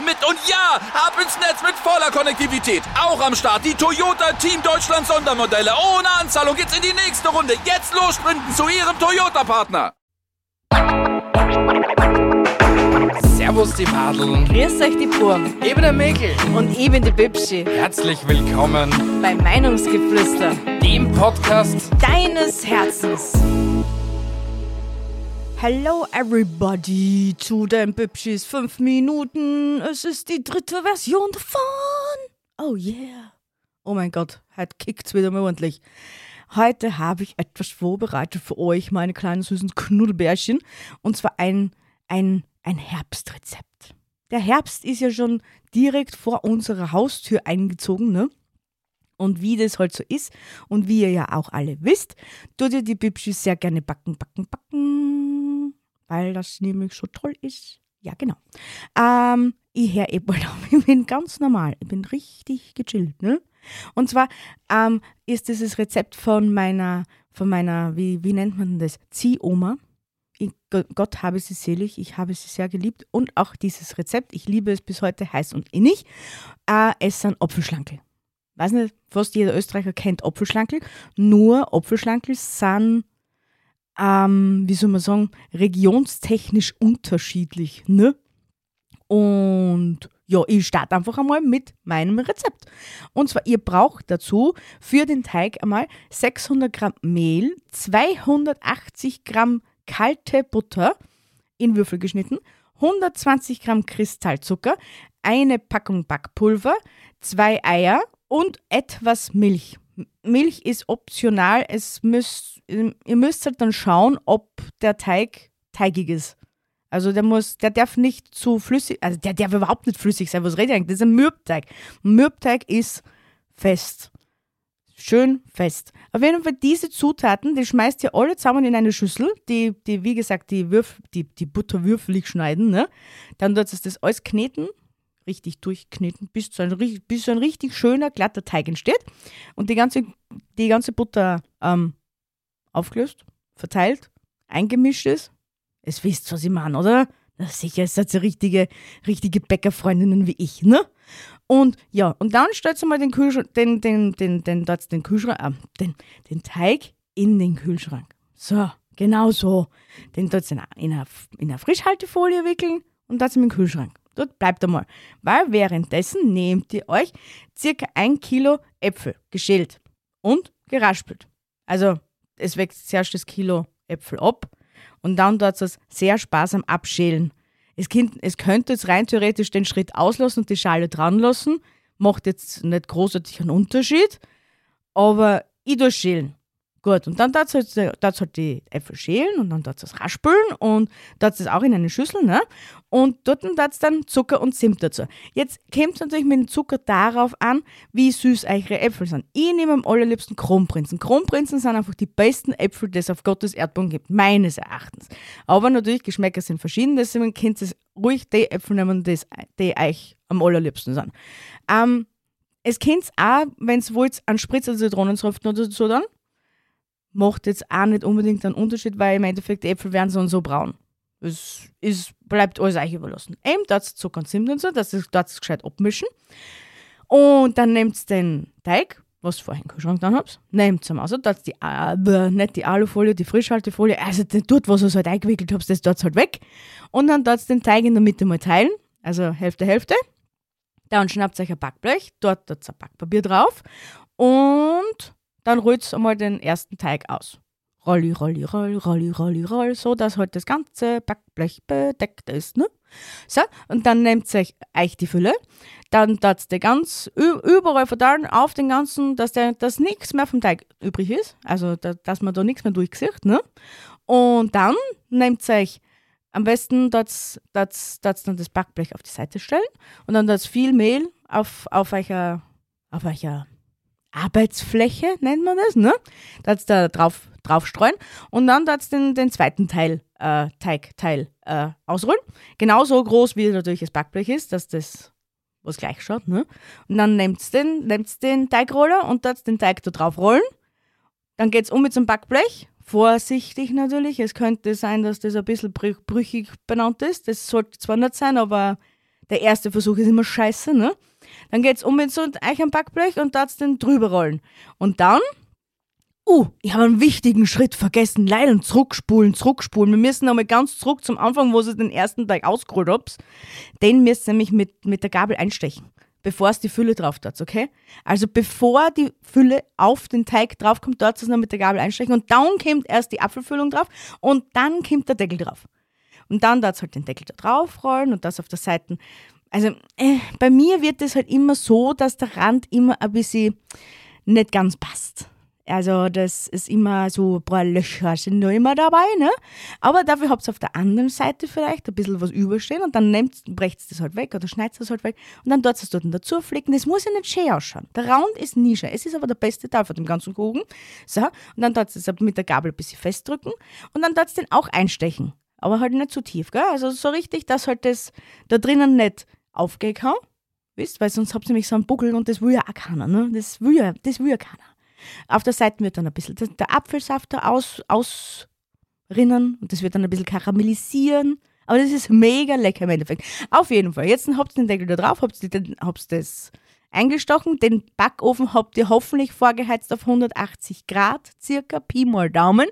mit. Und ja, ab ins Netz mit voller Konnektivität. Auch am Start die Toyota Team Deutschland Sondermodelle. Ohne Anzahlung geht's in die nächste Runde. Jetzt los sprinten zu ihrem Toyota-Partner. Servus die Madeln. Grüß euch die Burm. Ich bin der Mäkel. Und ich bin die Bibschi. Herzlich willkommen bei Meinungsgeflüster, dem Podcast deines Herzens. Hello everybody zu den Bibschis 5 Minuten. Es ist die dritte Version davon. Oh yeah. Oh mein Gott, heute kickt's wieder mal ordentlich. Heute habe ich etwas vorbereitet für euch, meine kleinen süßen Knuddelbärchen. Und zwar ein, ein, ein Herbstrezept. Der Herbst ist ja schon direkt vor unserer Haustür eingezogen, ne? Und wie das halt so ist und wie ihr ja auch alle wisst, tut ihr die Bibschis sehr gerne backen, backen, backen, weil das nämlich so toll ist. Ja, genau. Ähm, ich höre eben ich bin ganz normal, ich bin richtig gechillt, ne? Und zwar ähm, ist dieses Rezept von meiner, von meiner, wie, wie nennt man das? Ziehoma. Gott habe sie selig, ich habe sie sehr geliebt. Und auch dieses Rezept, ich liebe es bis heute heiß und innig. Äh, es sind Apfelschlankel weiß nicht, fast jeder Österreicher kennt Apfelschlankel, nur Apfelschlankel sind, ähm, wie soll man sagen, regionstechnisch unterschiedlich. Ne? Und ja, ich starte einfach einmal mit meinem Rezept. Und zwar, ihr braucht dazu für den Teig einmal 600 Gramm Mehl, 280 Gramm kalte Butter in Würfel geschnitten, 120 Gramm Kristallzucker, eine Packung Backpulver, zwei Eier und etwas Milch. Milch ist optional. Es müsst, ihr müsst halt dann schauen, ob der Teig teigig ist. Also der muss, der darf nicht zu flüssig, also der darf überhaupt nicht flüssig sein. Was rede ich eigentlich? Das ist ein Mürbteig. Mürbteig ist fest. Schön fest. Auf jeden Fall diese Zutaten, die schmeißt ihr alle zusammen in eine Schüssel, die, die wie gesagt, die, Würf, die, die Butter würfelig schneiden. Ne? Dann dort das alles kneten, richtig durchkneten, bis, so ein, bis so ein richtig schöner, glatter Teig entsteht. Und die ganze, die ganze Butter ähm, aufgelöst, verteilt, eingemischt ist. Es wisst, was ich meine, oder? Sicher, es ihr richtige, richtige Bäckerfreundinnen wie ich, ne? Und ja, und dann stellt ihr mal den Kühlschrank, den, den, den, den, den, den Kühlschrank, äh, den, den Teig in den Kühlschrank. So, genau so. Den dort in einer, in einer Frischhaltefolie wickeln und das in den Kühlschrank. Dort bleibt einmal. Weil währenddessen nehmt ihr euch circa ein Kilo Äpfel geschält und geraspelt. Also es wächst zuerst das Kilo Äpfel ab und dann dort es sehr sparsam abschälen. Es, könnt, es könnte jetzt rein theoretisch den Schritt auslassen und die Schale dran lassen. Macht jetzt nicht großartig einen Unterschied, aber ich durchschälen. Gut, und dann du halt, halt die Äpfel schälen und dann du es raspeln und darfst es auch in eine Schüssel, ne? Und dort darfst dann Zucker und Zimt dazu. Jetzt kommt es natürlich mit dem Zucker darauf an, wie süß eure Äpfel sind. Ich nehme am allerliebsten Kronprinzen. Kronprinzen sind einfach die besten Äpfel, die es auf Gottes Erdboden gibt, meines Erachtens. Aber natürlich, Geschmäcker sind verschieden, deswegen könnt ihr ruhig die Äpfel nehmen, die, die euch am allerliebsten sind. Ähm, es könnt auch, wenn es wollt, einen Spritzer Zitronensaft oder so dann macht jetzt auch nicht unbedingt einen Unterschied, weil im Endeffekt die Äpfel werden so und so braun. Es ist, bleibt alles euch überlassen. Eben dort Zucker und Zimt und so, dass ihr dort gescheit abmischen. Und dann nehmt den Teig, was ihr vorhin Kühlschrank dann habt, nehmt es also, dort die, äh, nicht die Alufolie, die Frischhaltefolie, also dort, was ihr halt eingewickelt habt, das dort halt weg. Und dann dort den Teig in der Mitte mal teilen, also Hälfte, Hälfte. Dann schnappt euch ein Backblech, dort dort ein Backpapier drauf und dann rollt einmal den ersten Teig aus. Rolli, rolli, roll, rolli, rolli, roll, so dass halt das ganze Backblech bedeckt ist. Ne? So, und dann nehmt ihr euch die Fülle, dann tat ihr ganz überall verteilen auf den ganzen, dass, der, dass nichts mehr vom Teig übrig ist, also da, dass man da nichts mehr durchsieht. Ne? Und dann nehmt ihr euch am besten dort dann das Backblech auf die Seite stellen und dann das viel Mehl auf, auf eurer auf welcher Arbeitsfläche, nennt man das, ne? Das da drauf, drauf streuen und dann das den, den zweiten Teil, äh, Teigteil äh, ausrollen. Genauso groß wie natürlich das Backblech ist, dass das was gleich schaut, ne? Und dann nehmt den, nehmt's den Teigroller und das den Teig da drauf rollen. Dann geht's um mit zum Backblech. Vorsichtig natürlich. Es könnte sein, dass das ein bisschen brüchig benannt ist. Das sollte zwar nicht sein, aber der erste Versuch ist immer scheiße, ne? Dann geht's um mit so einem Backblech und darfst den drüber rollen. Und dann, uh, ich habe einen wichtigen Schritt vergessen. Leider zurückspulen, zurückspulen. Wir müssen nochmal ganz zurück zum Anfang, wo ihr den ersten Teig ausgerollt habt. Den müsst ihr nämlich mit, mit der Gabel einstechen bevor es die Fülle drauf tut, okay? Also bevor die Fülle auf den Teig draufkommt, dort es noch mit der Gabel einstechen und dann kommt erst die Apfelfüllung drauf und dann kommt der Deckel drauf. Und dann dort halt den Deckel da drauf rollen und das auf der Seite also äh, bei mir wird es halt immer so, dass der Rand immer ein bisschen nicht ganz passt. Also das ist immer so ein paar Löcher sind nur immer dabei, ne? Aber dafür habt ihr auf der anderen Seite vielleicht ein bisschen was überstehen und dann brecht das halt weg oder schneidet es halt weg und dann dort es dort dazu flicken. Das muss ja nicht schön ausschauen. Der Rand ist nie schön. Es ist aber der beste Teil von dem ganzen Kuchen. So, und dann dort es mit der Gabel ein bisschen festdrücken und dann dort den auch einstechen. Aber halt nicht zu tief, gell? Also so richtig, dass halt das da drinnen nicht aufgehauen, wisst, weil sonst habt ihr nämlich so einen Buckel und das will ja auch keiner, ne? Das will ja, das will ja keiner. Auf der Seite wird dann ein bisschen der Apfelsaft da aus, ausrinnen und das wird dann ein bisschen karamellisieren. Aber das ist mega lecker im Endeffekt. Auf jeden Fall. Jetzt habt ihr den Deckel da drauf, habt ihr das eingestochen. Den Backofen habt ihr hoffentlich vorgeheizt auf 180 Grad, circa Pi mal Daumen.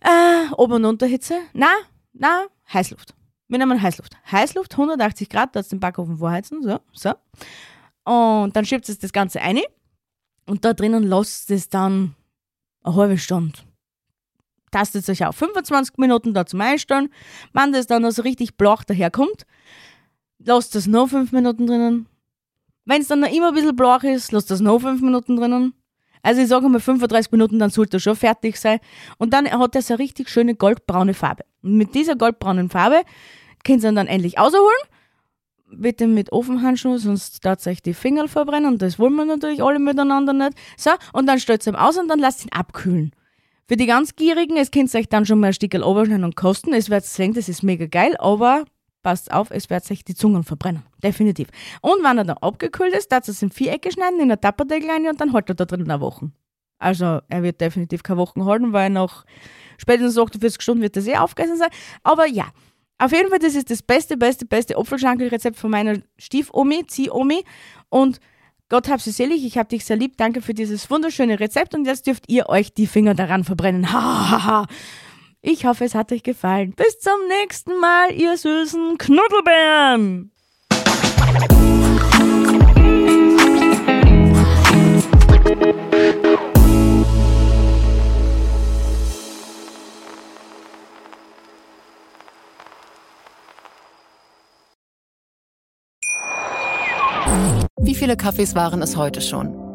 Äh, Ober- und Unterhitze? Na, na, Heißluft. Wir nehmen Heißluft. Heißluft, 180 Grad, da den Backofen vorheizen, so, so. Und dann schiebt es das Ganze ein und da drinnen lasst es dann eine halbe Stunde. Tastet euch auf 25 Minuten da zum Einstellen. Wenn das dann also richtig blach daherkommt, lasst es noch 5 Minuten drinnen. Wenn es dann noch immer ein bisschen blach ist, lasst das noch 5 Minuten drinnen. Also ich sage mal 35 Minuten, dann sollte er schon fertig sein. Und dann hat er so eine richtig schöne goldbraune Farbe. Und mit dieser goldbraunen Farbe könnt ihr ihn dann endlich rausholen. Bitte mit Ofenhandschuhen, sonst darf euch die Finger verbrennen. Und das wollen wir natürlich alle miteinander nicht. So, und dann stellt ihr ihn aus und dann lasst ihn abkühlen. Für die ganz Gierigen, es könnt ihr euch dann schon mal ein Stückchen oberschneiden und kosten. Es wird sehen, das ist mega geil, aber passt auf, es wird sich die Zungen verbrennen. Definitiv. Und wenn er dann abgekühlt ist, darf es in Vierecke schneiden, in eine Tapperdeckel rein und dann hält er da drin eine Woche. Also er wird definitiv keine Wochen halten, weil nach spätestens 48 Stunden wird das eh aufgegessen sein. Aber ja, auf jeden Fall, das ist das beste, beste, beste Apfelschankelrezept von meiner Stiefomi, Ziehomi. Und Gott hab sie selig, ich hab dich sehr lieb. Danke für dieses wunderschöne Rezept und jetzt dürft ihr euch die Finger daran verbrennen. Ha, Ich hoffe, es hat euch gefallen. Bis zum nächsten Mal, ihr süßen Knuddelbären. Wie viele Kaffees waren es heute schon?